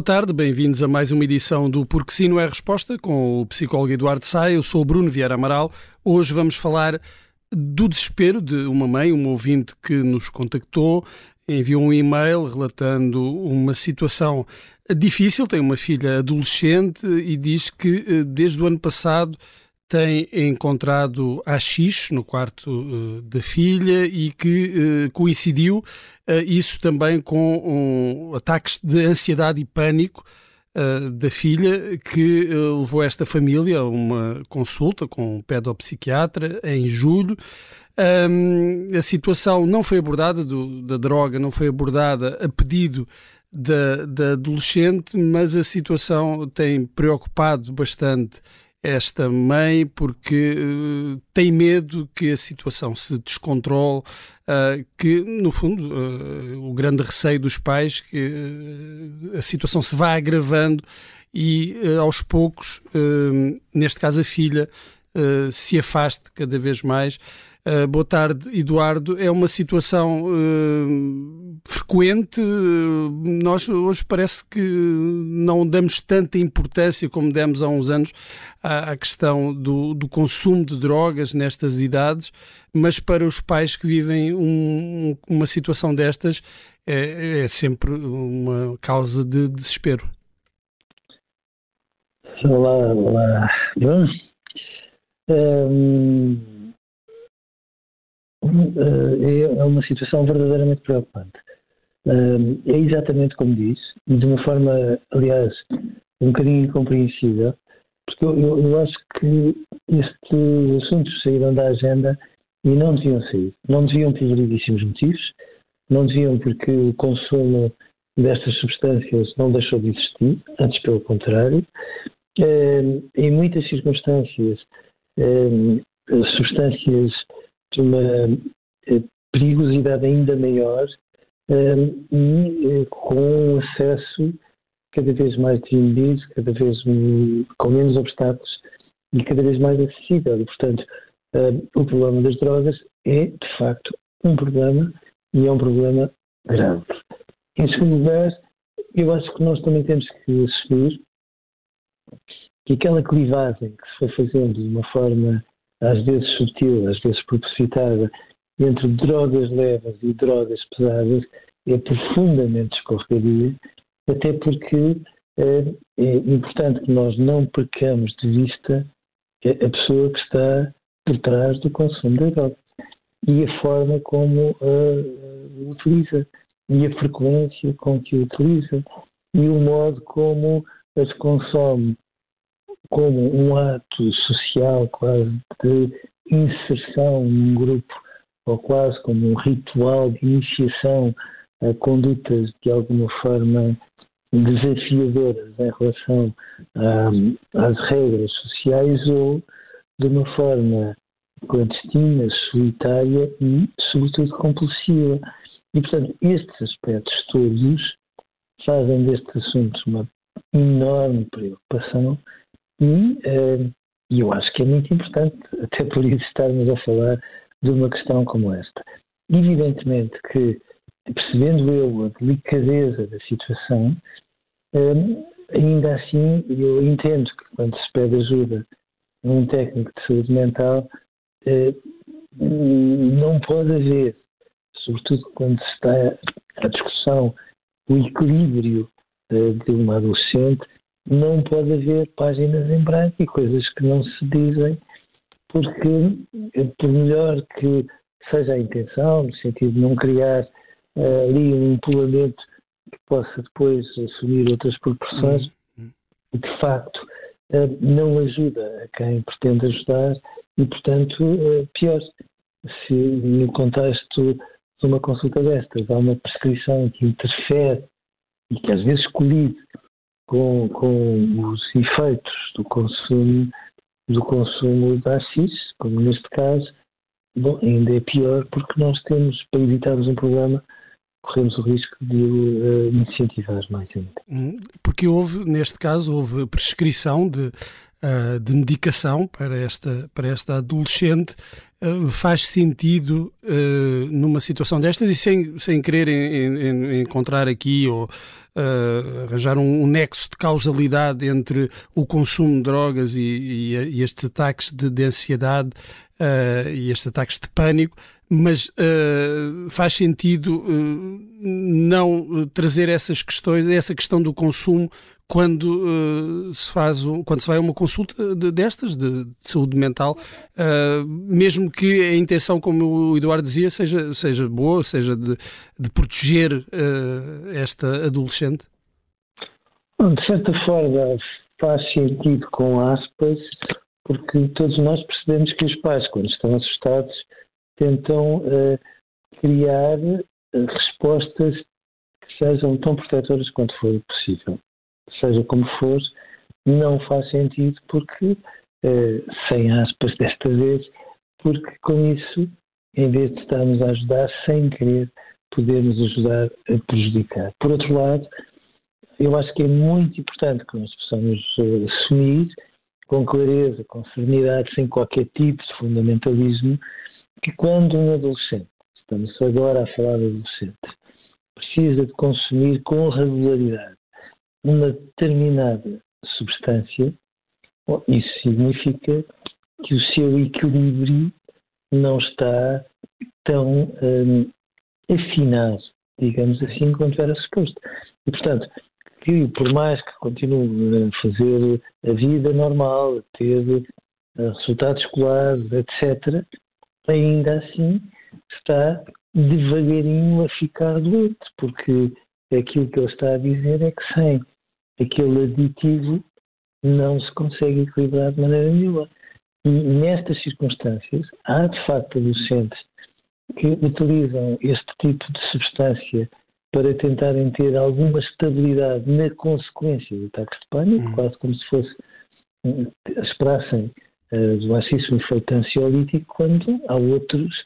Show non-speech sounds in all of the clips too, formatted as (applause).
Boa tarde, bem-vindos a mais uma edição do Porque Sim Não é Resposta com o psicólogo Eduardo Sá. Eu sou o Bruno Vieira Amaral. Hoje vamos falar do desespero de uma mãe, um ouvinte que nos contactou, enviou um e-mail relatando uma situação difícil. Tem uma filha adolescente e diz que eh, desde o ano passado tem encontrado AX no quarto uh, da filha e que uh, coincidiu uh, isso também com um, ataques de ansiedade e pânico da filha que levou esta família a uma consulta com um pedopsiquiatra em julho. Um, a situação não foi abordada, do, da droga não foi abordada a pedido da, da adolescente, mas a situação tem preocupado bastante esta mãe porque uh, tem medo que a situação se descontrole, uh, que no fundo uh, o grande receio dos pais que a situação se vá agravando e aos poucos, neste caso a filha, se afaste cada vez mais Uh, boa tarde, Eduardo. É uma situação uh, frequente. Uh, nós hoje parece que não damos tanta importância como demos há uns anos à, à questão do, do, consumo de drogas nestas idades, mas para os pais que vivem um, uma situação destas é, é, sempre uma causa de desespero. Olá, olá. Bom, eh, é uma situação verdadeiramente preocupante. É exatamente como disse, de uma forma, aliás, um bocadinho incompreensível, porque eu, eu acho que estes assuntos saíram da agenda e não deviam sair. Não deviam ter variedíssimos motivos, não deviam porque o consumo destas substâncias não deixou de existir, antes pelo contrário. Em muitas circunstâncias, substâncias de uma eh, perigosidade ainda maior eh, e eh, com acesso cada vez mais desinibido, cada vez com menos obstáculos e cada vez mais acessível. Portanto, o problema das drogas é, de facto, um problema e é um problema grave. Em segundo lugar, eu acho que nós também temos que assumir que aquela clivagem que se foi fazendo de uma forma às vezes sutil, às vezes propositada, entre drogas leves e drogas pesadas é profundamente escorregadia, até porque é, é importante que nós não percamos de vista a pessoa que está por trás do consumo da droga e a forma como a utiliza e a frequência com que a utiliza e o modo como as consome como um ato social quase de inserção num grupo, ou quase como um ritual de iniciação a condutas de alguma forma desafiadoras em relação um, às regras sociais ou de uma forma clandestina, solitária e, sobretudo, compulsiva. E, portanto, estes aspectos todos fazem deste assunto uma enorme preocupação e, uh, eu acho que é muito importante, (laughs) até por isso, estarmos a falar de uma questão como esta. Evidentemente que, percebendo eu a delicadeza da situação, uh, ainda assim eu entendo que quando se pede ajuda a um técnico de saúde mental, uh, não pode haver, sobretudo quando se está à discussão o equilíbrio de uma adolescente, não pode haver páginas em branco e coisas que não se dizem porque, por melhor que seja a intenção, no sentido de não criar uh, ali um empolamento que possa depois assumir outras proporções, uhum. de facto uh, não ajuda a quem pretende ajudar e, portanto, uh, pior, se no contexto de uma consulta destas há uma prescrição que interfere e que às vezes colide com, com os efeitos do consumo do consumo de AX, como neste caso, bom, ainda é pior porque nós temos, para evitarmos um problema, corremos o risco de o uh, incentivar mais ainda. Hum, porque houve, neste caso, houve prescrição de, uh, de medicação para esta, para esta adolescente. Uh, faz sentido numa situação destas e sem, sem querer em, encontrar aqui ou arranjar um, um, nexo de causalidade entre o consumo de drogas e, e, e estes ataques de, de ansiedade e estes ataques de pânico, mas uh, faz sentido uh, não trazer essas questões, essa questão do consumo quando uh, se faz um, quando se vai a uma consulta de, destas de, de, saúde mental, mesmo que a intenção, como o Eduardo dizia, seja, seja boa, seja de, de proteger esta adolescente? De certa forma faz sentido com aspas, porque todos nós percebemos que os pais, quando estão assustados, tentam uh, criar uh, respostas que sejam tão protetoras quanto for possível. Seja como for, não faz sentido porque, uh, sem aspas desta vez, porque com isso, em vez de estarmos a ajudar sem querer, podemos ajudar a prejudicar. Por outro lado, eu acho que é muito importante que nós possamos assumir com clareza, com serenidade, sem qualquer tipo de fundamentalismo, que quando um adolescente, estamos agora a falar de adolescente, precisa de consumir com regularidade uma determinada substância, isso significa que o seu equilíbrio não está tão um, afinado, digamos assim, quanto era suposto. E, portanto, que por mais que continue a fazer a vida normal, a ter uh, resultados escolares, etc., ainda assim está devagarinho a ficar doente, porque aquilo que ele está a dizer é que sem aquele aditivo não se consegue equilibrar de maneira nenhuma. E nestas circunstâncias, há de facto adolescentes que utilizam este tipo de substância para tentarem ter alguma estabilidade na consequência do ataque de pânico, uhum. quase como se fosse hum, esperassem do racismo efeito ansiolítico quando há outros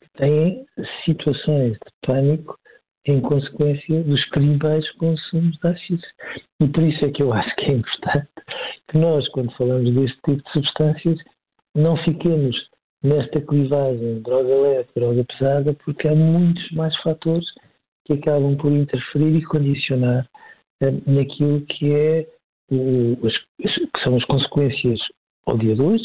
que têm situações de pânico em consequência dos primeiros consumos de AX. E por isso é que eu acho que é importante que nós, quando falamos deste tipo de substâncias, não fiquemos nesta clivagem droga leve, droga pesada, porque há muitos mais fatores que acabam por interferir e condicionar eh, naquilo que é o, as, que são as consequências ao dia de hoje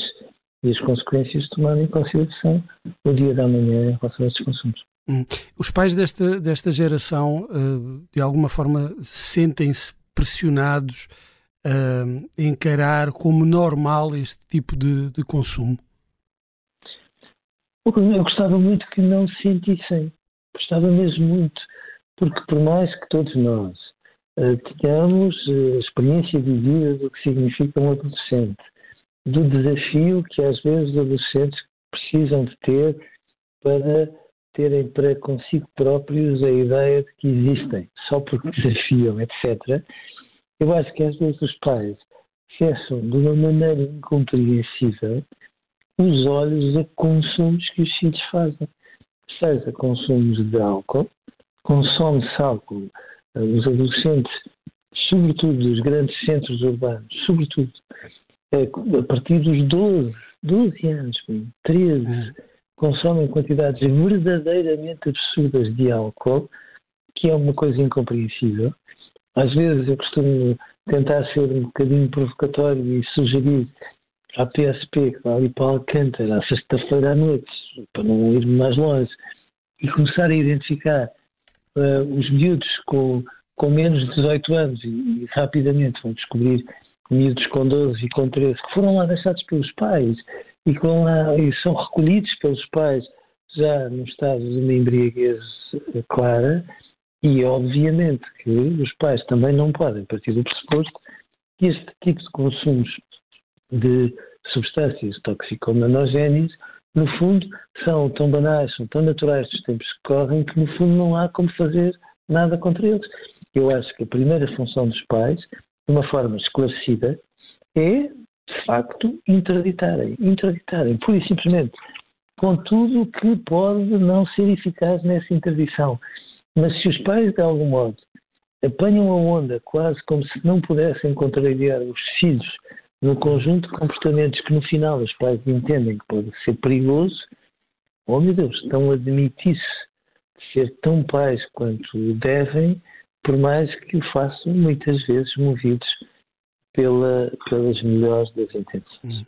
e as consequências de tomar em consideração o dia da manhã em relação a estes consumos. Hum. Os pais desta, desta geração, uh, de alguma forma, sentem-se pressionados uh, a encarar como normal este tipo de, de consumo? Eu gostava muito que não se sentissem. Gostava mesmo muito. Porque por mais que todos nós uh, tenhamos a experiência de vida do que significa um adolescente, do desafio que às vezes os adolescentes precisam de ter para terem para consigo próprios a ideia de que existem, só porque desafiam, etc. Eu acho que às vezes os pais fecham de uma maneira incompreensível os olhos a consumos que os filhos fazem. Seja consumos de álcool, consome-se álcool, eh, os adolescentes, sobretudo dos grandes centros urbanos, sobretudo, é, a partir dos 12, 12 anos, 13, é. Consomem quantidades verdadeiramente absurdas de álcool, que é uma coisa incompreensível. Às vezes eu costumo tentar ser um bocadinho provocatório e sugerir à PSP, que vai ali para Alcântara, à sexta-feira à noite, para não ir mais longe, e começar a identificar uh, os miúdos com, com menos de 18 anos e, e rapidamente vão descobrir miúdos com 12 e com 13 que foram lá deixados pelos pais e, com a, e são recolhidos pelos pais já no estado de uma embriaguez clara e obviamente que os pais também não podem partir do pressuposto que este tipo de consumos de substâncias toxicomanogéneas, no fundo, são tão banais, são tão naturais dos tempos que correm, que no fundo não há como fazer nada contra eles. Eu acho que a primeira função dos pais, de uma forma esclarecida, é, de facto, interditarem. Interditarem, pura e simplesmente, com tudo que pode não ser eficaz nessa interdição. Mas se os pais, de algum modo, apanham a onda quase como se não pudessem contrariar os filhos no conjunto de comportamentos que no final os pais entendem que pode ser perigoso, oh meu Deus, estão a admitir-se de ser tão pais quanto devem, por mais que o façam muitas vezes movidos pela, pelas melhores das intenções. Hum.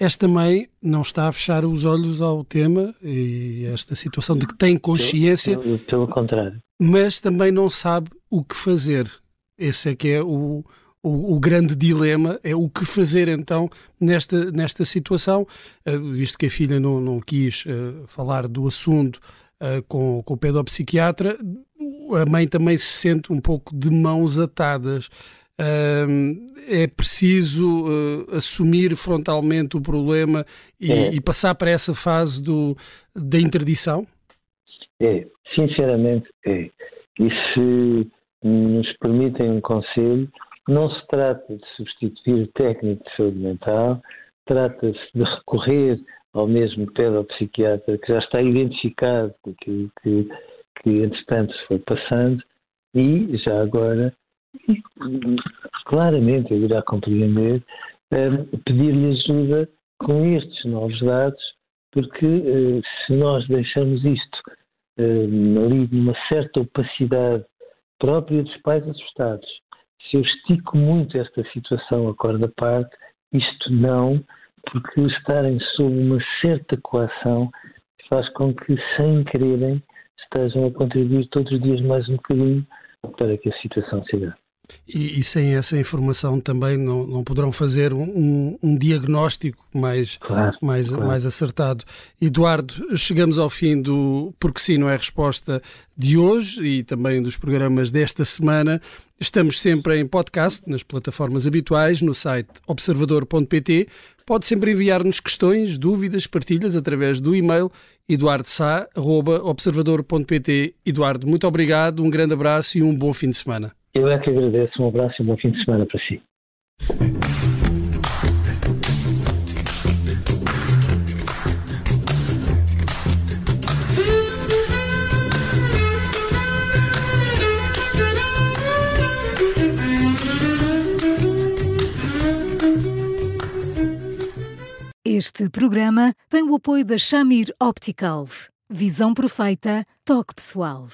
Esta mãe não está a fechar os olhos ao tema e esta situação de que tem consciência. Pelo, pelo contrário. Mas também não sabe o que fazer. Esse é que é o, o, o, grande dilema é o que fazer então nesta, nesta situação, uh, visto que a filha não, não quis uh, falar do assunto uh, com, com o pedopsiquiatra, a mãe também se sente um pouco de mãos atadas. É preciso assumir frontalmente o problema e, é. e, passar para essa fase do, da interdição? É, sinceramente é. E se nos permitem um conselho, não se trata de substituir o técnico de saúde mental, trata-se de recorrer ao mesmo pedopsiquiatra que já está identificado com aquilo que, que entretanto se foi passando e já agora, claramente eu irá compreender, um, pedir-lhe ajuda com estes novos dados, porque uh, se nós deixamos isto uh, ali numa certa opacidade própria dos pais assustados se eu estico muito esta situação a corda parte, isto não, porque estarem sob uma certa coação faz com que, sem quererem, estejam a contribuir todos os dias mais um bocadinho para que a situação se dê. E, e, sem essa informação também não, não poderão fazer um, um diagnóstico mais, claro, mais, claro. mais acertado. Eduardo, chegamos ao fim do Porque Sim Não é Resposta de hoje e também dos programas desta semana. Estamos sempre em podcast, nas plataformas habituais, no site observador.pt. Pode sempre enviar-nos questões, dúvidas, partilhas através do e-mail eduardosá.observador.pt. Eduardo, muito obrigado, um grande abraço e um bom fim de semana. Eu é que agradeço. Um abraço e um bom fim de semana para si. Este programa tem o apoio da Shamir Optical. Visão perfeita, toque pessoal.